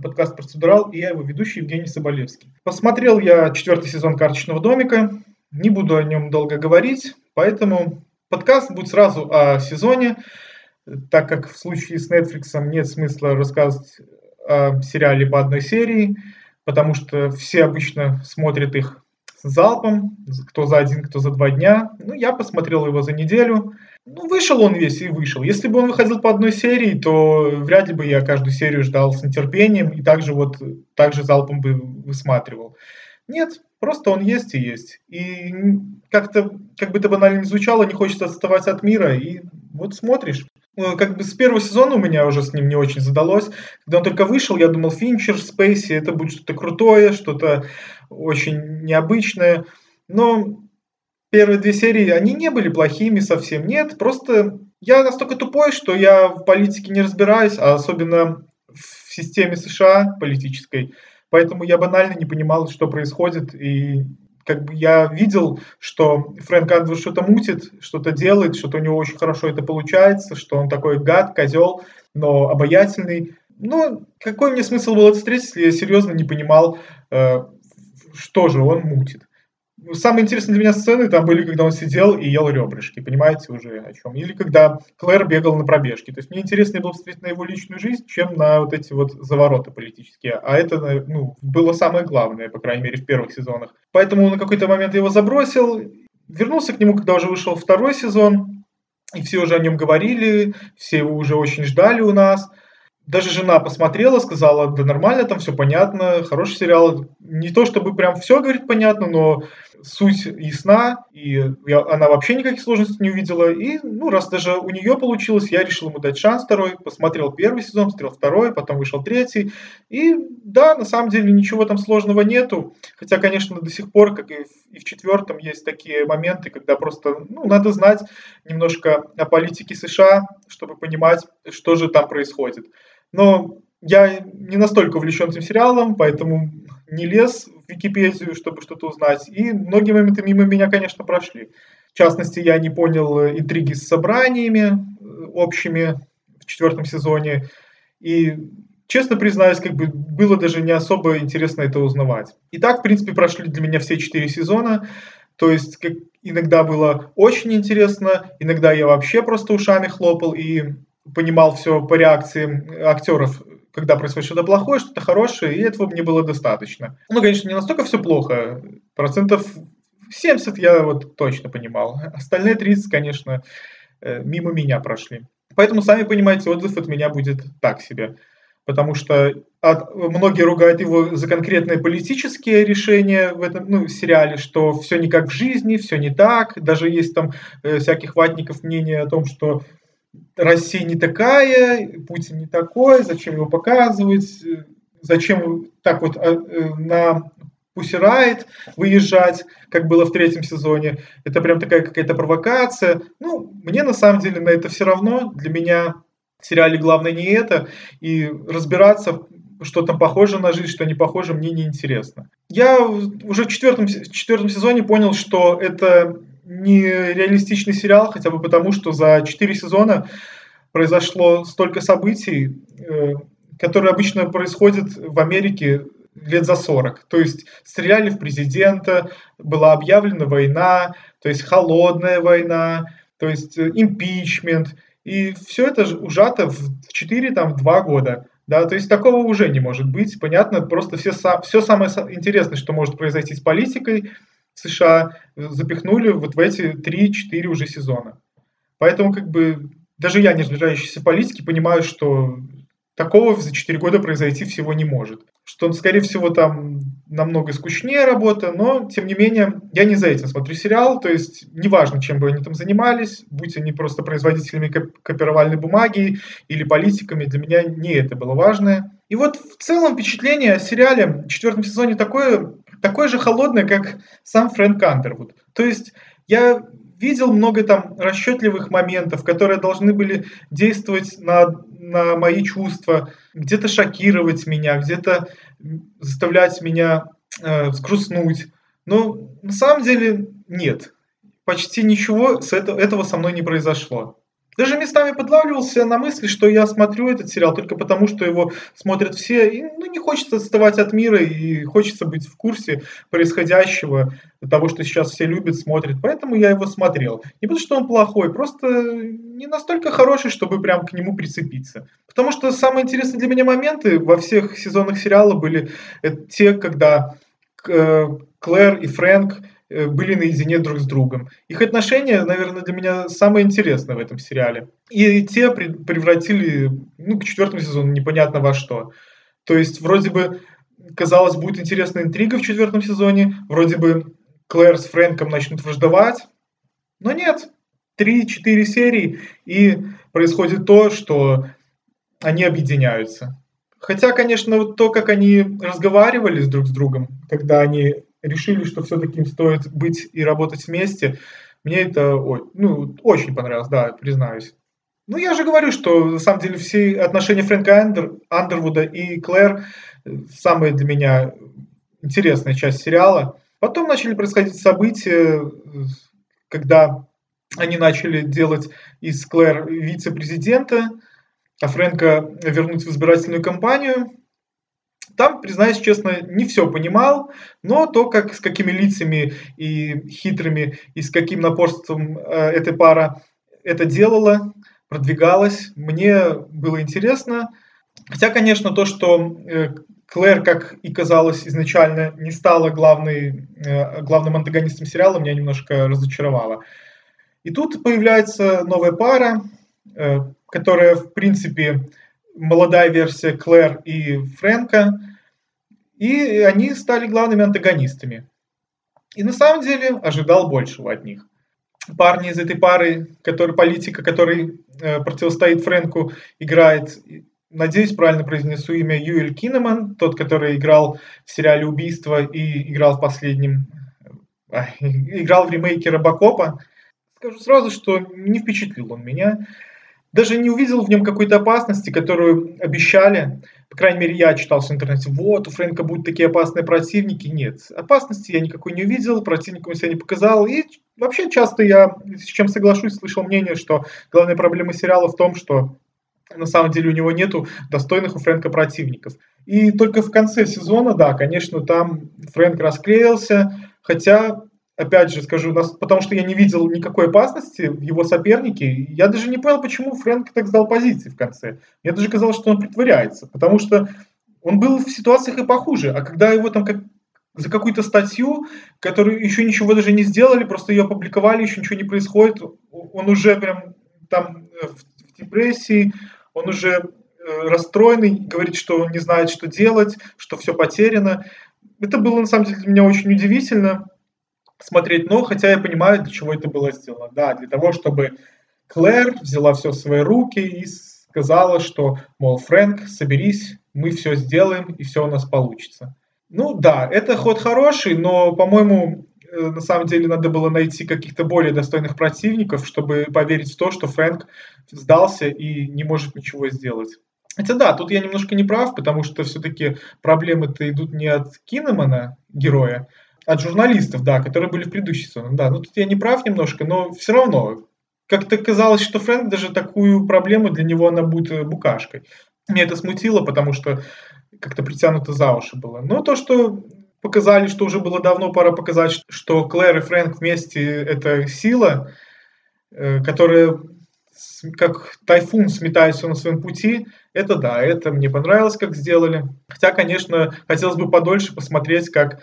подкаст «Процедурал» и я его ведущий Евгений Соболевский. Посмотрел я четвертый сезон «Карточного домика», не буду о нем долго говорить, поэтому подкаст будет сразу о сезоне, так как в случае с Netflix нет смысла рассказывать о сериале по одной серии, потому что все обычно смотрят их залпом, кто за один, кто за два дня. Ну, я посмотрел его за неделю. Ну, вышел он весь и вышел. Если бы он выходил по одной серии, то вряд ли бы я каждую серию ждал с нетерпением и также вот также залпом бы высматривал. Нет, просто он есть и есть. И как-то, как бы это банально не звучало, не хочется отставать от мира, и вот смотришь. Э, как бы с первого сезона у меня уже с ним не очень задалось. Когда он только вышел, я думал, Финчер, Спейси, это будет что-то крутое, что-то очень необычное. Но первые две серии, они не были плохими совсем, нет. Просто я настолько тупой, что я в политике не разбираюсь, а особенно в системе США политической. Поэтому я банально не понимал, что происходит, и как бы я видел, что Фрэнк Андер что-то мутит, что-то делает, что-то у него очень хорошо это получается, что он такой гад, козел, но обаятельный. Но какой мне смысл было встретить, если я серьезно не понимал, э, что же он мутит. Самые интересные для меня сцены там были, когда он сидел и ел ребрышки, понимаете уже о чем. Или когда Клэр бегал на пробежке. То есть мне интереснее было смотреть на его личную жизнь, чем на вот эти вот завороты политические. А это ну, было самое главное, по крайней мере, в первых сезонах. Поэтому на какой-то момент его забросил, вернулся к нему, когда уже вышел второй сезон, и все уже о нем говорили, все его уже очень ждали у нас – даже жена посмотрела, сказала, да нормально, там все понятно, хороший сериал. Не то чтобы прям все говорит понятно, но суть ясна, и я, она вообще никаких сложностей не увидела. И, ну, раз даже у нее получилось, я решил ему дать шанс второй, посмотрел первый сезон, посмотрел второй, потом вышел третий. И да, на самом деле ничего там сложного нету. Хотя, конечно, до сих пор, как и в, и в четвертом, есть такие моменты, когда просто, ну, надо знать немножко о политике США, чтобы понимать, что же там происходит. Но я не настолько увлечен этим сериалом, поэтому не лез в Википедию, чтобы что-то узнать. И многие моменты мимо меня, конечно, прошли. В частности, я не понял э, интриги с собраниями э, общими в четвертом сезоне. И, честно признаюсь, как бы было даже не особо интересно это узнавать. И так, в принципе, прошли для меня все четыре сезона. То есть как иногда было очень интересно, иногда я вообще просто ушами хлопал и понимал все по реакции актеров, когда происходит что-то плохое, что-то хорошее, и этого мне было достаточно. Ну, конечно, не настолько все плохо. Процентов 70 я вот точно понимал. Остальные 30, конечно, э, мимо меня прошли. Поэтому, сами понимаете, отзыв от меня будет так себе. Потому что от, многие ругают его за конкретные политические решения в этом ну, сериале, что все не как в жизни, все не так. Даже есть там э, всяких ватников мнение о том, что Россия не такая, Путин не такой, зачем его показывать, зачем так вот э, на Пусирайт выезжать, как было в третьем сезоне. Это прям такая какая-то провокация. Ну, мне на самом деле на это все равно. Для меня в сериале главное не это. И разбираться, что там похоже на жизнь, что не похоже, мне не интересно. Я уже в четвертом, в четвертом сезоне понял, что это не реалистичный сериал, хотя бы потому, что за 4 сезона произошло столько событий, э, которые обычно происходят в Америке лет за 40. То есть стреляли в президента, была объявлена война, то есть холодная война, то есть э, импичмент. И все это ужато в 4, там, в 2 года. Да, то есть такого уже не может быть. Понятно, просто все, все самое интересное, что может произойти с политикой, США запихнули вот в эти 3-4 уже сезона. Поэтому как бы даже я, не разбирающийся в понимаю, что такого за 4 года произойти всего не может. Что, скорее всего, там намного скучнее работа, но, тем не менее, я не за этим смотрю сериал, то есть неважно, чем бы они там занимались, будь они просто производителями копировальной бумаги или политиками, для меня не это было важное. И вот в целом впечатление о сериале в четвертом сезоне такое, такое же холодное, как сам Фрэнк Андервуд. То есть я видел много там расчетливых моментов, которые должны были действовать на, на мои чувства, где-то шокировать меня, где-то заставлять меня э, взгрустнуть. Но на самом деле нет. Почти ничего с этого, этого со мной не произошло. Даже местами подлавливался на мысли, что я смотрю этот сериал только потому, что его смотрят все. И, ну, не хочется отставать от мира и хочется быть в курсе происходящего, того, что сейчас все любят, смотрят. Поэтому я его смотрел. Не потому, что он плохой, просто не настолько хороший, чтобы прям к нему прицепиться. Потому что самые интересные для меня моменты во всех сезонах сериала были э, те, когда э, Клэр и Фрэнк были наедине друг с другом. Их отношения, наверное, для меня самое интересное в этом сериале. И те превратили, ну, к четвертому сезону непонятно во что. То есть, вроде бы, казалось, будет интересная интрига в четвертом сезоне, вроде бы Клэр с Фрэнком начнут враждовать, но нет. Три-четыре серии, и происходит то, что они объединяются. Хотя, конечно, вот то, как они разговаривали друг с другом, когда они решили, что все-таки им стоит быть и работать вместе. Мне это ну, очень понравилось, да, признаюсь. Ну, я же говорю, что на самом деле все отношения Фрэнка Андер, Андервуда и Клэр э, самая для меня интересная часть сериала. Потом начали происходить события, когда они начали делать из Клэр вице-президента, а Фрэнка вернуть в избирательную кампанию. Там, признаюсь честно, не все понимал, но то, как, с какими лицами и хитрыми, и с каким напорством э, эта пара это делала, продвигалась, мне было интересно. Хотя, конечно, то, что э, Клэр, как и казалось изначально, не стала главной, э, главным антагонистом сериала, меня немножко разочаровало. И тут появляется новая пара, э, которая, в принципе, молодая версия Клэр и Фрэнка, и они стали главными антагонистами. И на самом деле ожидал большего от них. Парни из этой пары, который, политика, который э, противостоит Фрэнку, играет, надеюсь, правильно произнесу имя, Юэль Кинеман, тот, который играл в сериале «Убийство» и играл в последнем, э, играл в ремейке Робокопа. Скажу сразу, что не впечатлил он меня даже не увидел в нем какой-то опасности, которую обещали. По крайней мере, я читал в интернете, вот, у Фрэнка будут такие опасные противники. Нет, опасности я никакой не увидел, противника он себя не показал. И вообще часто я, с чем соглашусь, слышал мнение, что главная проблема сериала в том, что на самом деле у него нету достойных у Фрэнка противников. И только в конце сезона, да, конечно, там Фрэнк расклеился, хотя опять же скажу, потому что я не видел никакой опасности в его сопернике. Я даже не понял, почему Фрэнк так сдал позиции в конце. Мне даже казалось, что он притворяется, потому что он был в ситуациях и похуже. А когда его там как за какую-то статью, которую еще ничего даже не сделали, просто ее опубликовали, еще ничего не происходит, он уже прям там э, в депрессии, он уже э, расстроенный, говорит, что он не знает, что делать, что все потеряно. Это было на самом деле для меня очень удивительно смотреть, но хотя я понимаю, для чего это было сделано. Да, для того, чтобы Клэр взяла все в свои руки и сказала, что, мол, Фрэнк, соберись, мы все сделаем, и все у нас получится. Ну да, это ход хороший, но, по-моему, э, на самом деле надо было найти каких-то более достойных противников, чтобы поверить в то, что Фрэнк сдался и не может ничего сделать. Хотя да, тут я немножко не прав, потому что все-таки проблемы-то идут не от Кинемана, героя, от журналистов, да, которые были в предыдущей сезоне. Да, ну тут я не прав немножко, но все равно. Как-то казалось, что Фрэнк даже такую проблему для него она будет э, букашкой. Меня это смутило, потому что как-то притянуто за уши было. Но то, что показали, что уже было давно пора показать, что Клэр и Фрэнк вместе это сила, э, которая как тайфун сметается на своем пути, это да, это мне понравилось, как сделали. Хотя, конечно, хотелось бы подольше посмотреть, как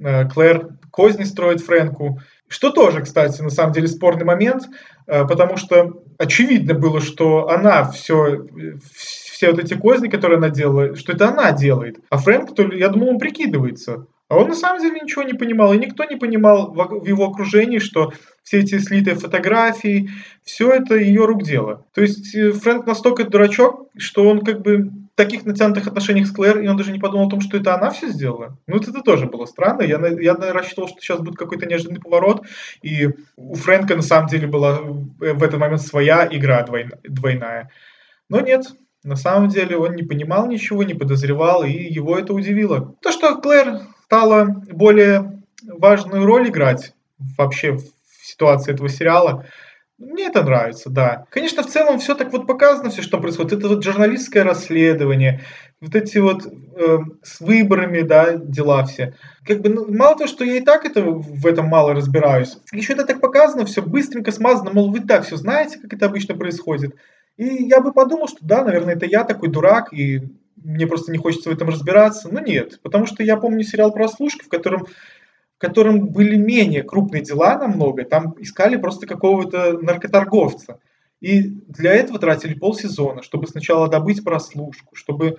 Клэр козни строит Фрэнку. Что тоже, кстати, на самом деле спорный момент, э, потому что очевидно было, что она все, все вот эти козни, которые она делает, что это она делает. А Фрэнк, то, я думал, он прикидывается. А он на самом деле ничего не понимал, и никто не понимал в его окружении, что все эти слитые фотографии, все это ее рук дело. То есть э, Фрэнк настолько дурачок, что он как бы таких натянутых отношениях с Клэр, и он даже не подумал о том, что это она все сделала. Ну, это тоже было странно. Я, я рассчитывал, что сейчас будет какой-то неожиданный поворот, и у Фрэнка на самом деле была в этот момент своя игра двойная. Но нет, на самом деле он не понимал ничего, не подозревал, и его это удивило. То, что Клэр стала более важную роль играть вообще в ситуации этого сериала, Мне это нравится, да. Конечно, в целом все так вот показано, все, что происходит. Это вот журналистское расследование, вот эти вот э, с выборами, да, дела все. Как бы, ну, мало того, что я и так это, в этом мало разбираюсь, еще это так показано, все быстренько смазано, мол, вы так все знаете, как это обычно происходит. И я бы подумал, что да, наверное, это я такой дурак, и мне просто не хочется в этом разбираться. Но нет, потому что я помню сериал «Прослушка», в котором в котором были менее крупные дела намного, там искали просто какого-то наркоторговца. И для этого тратили полсезона, чтобы сначала добыть прослушку, чтобы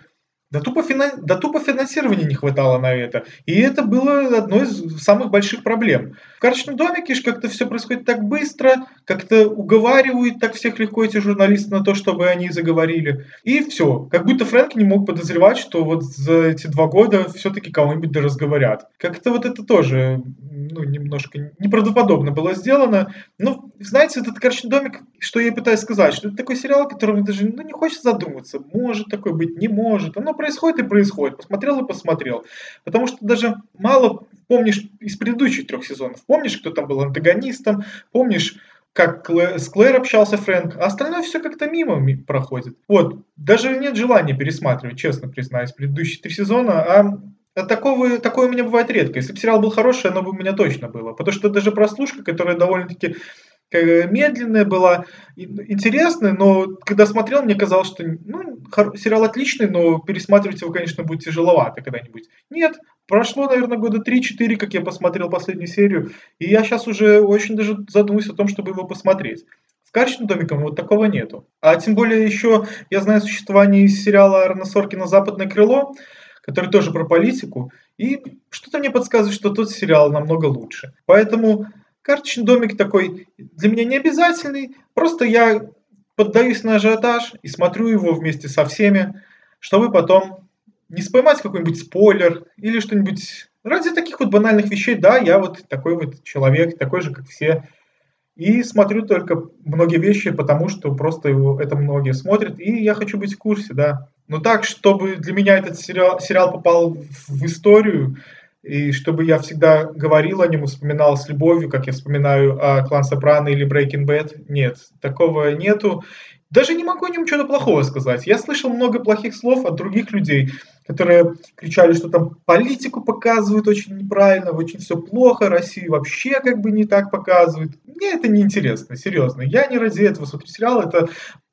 да тупо, финан... да тупо финансирования не хватало на это. И это было одной из самых больших проблем. В карточном домике же как-то все происходит так быстро, как-то уговаривают так всех легко эти журналисты на то, чтобы они заговорили. И все. Как будто Фрэнк не мог подозревать, что вот за эти два года все-таки кого-нибудь да разговорят. Как-то вот это тоже ну, немножко неправдоподобно было сделано. Ну, знаете, этот карточный домик, что я пытаюсь сказать, что это такой сериал, которым даже ну, не хочется задумываться. Может такое быть, не может. Оно происходит и происходит. Посмотрел и посмотрел. Потому что даже мало помнишь из предыдущих трех сезонов. Помнишь, кто там был антагонистом, помнишь, как Клэ, с Клэр общался Фрэнк, а остальное все как-то мимо проходит. Вот, даже нет желания пересматривать, честно признаюсь, предыдущие три сезона, а а такого, такое у меня бывает редко. Если бы сериал был хороший, оно бы у меня точно было. Потому что даже прослушка, которая довольно-таки медленная была, интересная, но когда смотрел, мне казалось, что ну, сериал отличный, но пересматривать его, конечно, будет тяжеловато когда-нибудь. Нет, прошло, наверное, года 3-4, как я посмотрел последнюю серию, и я сейчас уже очень даже задумываюсь о том, чтобы его посмотреть. С «Карточным домиком» вот такого нету. А тем более еще я знаю существование сериала Арна Соркина «Западное крыло», который тоже про политику, и что-то мне подсказывает, что тот сериал намного лучше. Поэтому Карточный домик такой для меня не обязательный, просто я поддаюсь на ажиотаж и смотрю его вместе со всеми, чтобы потом не споймать какой-нибудь спойлер или что-нибудь. Ради таких вот банальных вещей, да, я вот такой вот человек, такой же, как все. И смотрю только многие вещи, потому что просто его, это многие смотрят, и я хочу быть в курсе, да. Но так, чтобы для меня этот сериал, сериал попал в историю, и чтобы я всегда говорил о нем, вспоминал с любовью, как я вспоминаю о Клан Сопрано или Breaking Bad. Нет, такого нету. Даже не могу о нем чего-то плохого сказать. Я слышал много плохих слов от других людей, которые кричали, что там политику показывают очень неправильно, очень все плохо, Россию вообще как бы не так показывают. Мне это не интересно, серьезно. Я не ради этого смотрю сериал, это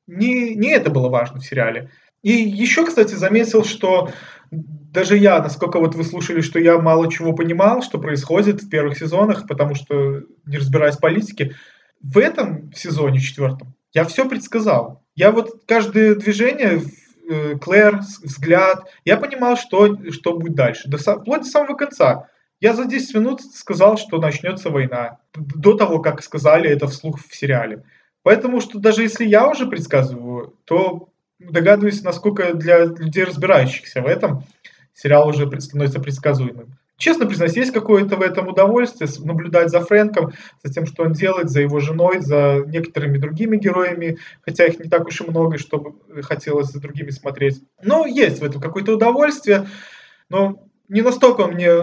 не, не это было важно в сериале. И еще, кстати, заметил, что даже я, насколько вот вы слушали, что я мало чего понимал, что происходит в первых сезонах, потому что не разбираясь в политике, в этом сезоне четвертом я все предсказал. Я вот каждое движение, э, Клэр, взгляд, я понимал, что, что будет дальше, до, вплоть до самого конца. Я за 10 минут сказал, что начнется война, до того, как сказали это вслух в сериале. Поэтому что даже если я уже предсказываю, то догадываюсь, насколько для людей, разбирающихся в этом, сериал уже становится предсказуемым. Честно признаюсь, есть какое-то в этом удовольствие наблюдать за Фрэнком, за тем, что он делает, за его женой, за некоторыми другими героями, хотя их не так уж и много, чтобы хотелось за другими смотреть. Но есть в этом какое-то удовольствие, но не настолько он мне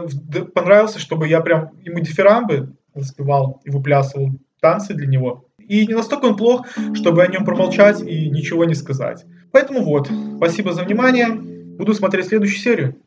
понравился, чтобы я прям ему дифирамбы заспевал и выплясывал танцы для него. И не настолько он плох, чтобы о нем промолчать и ничего не сказать. Поэтому вот, спасибо за внимание. Буду смотреть следующую серию.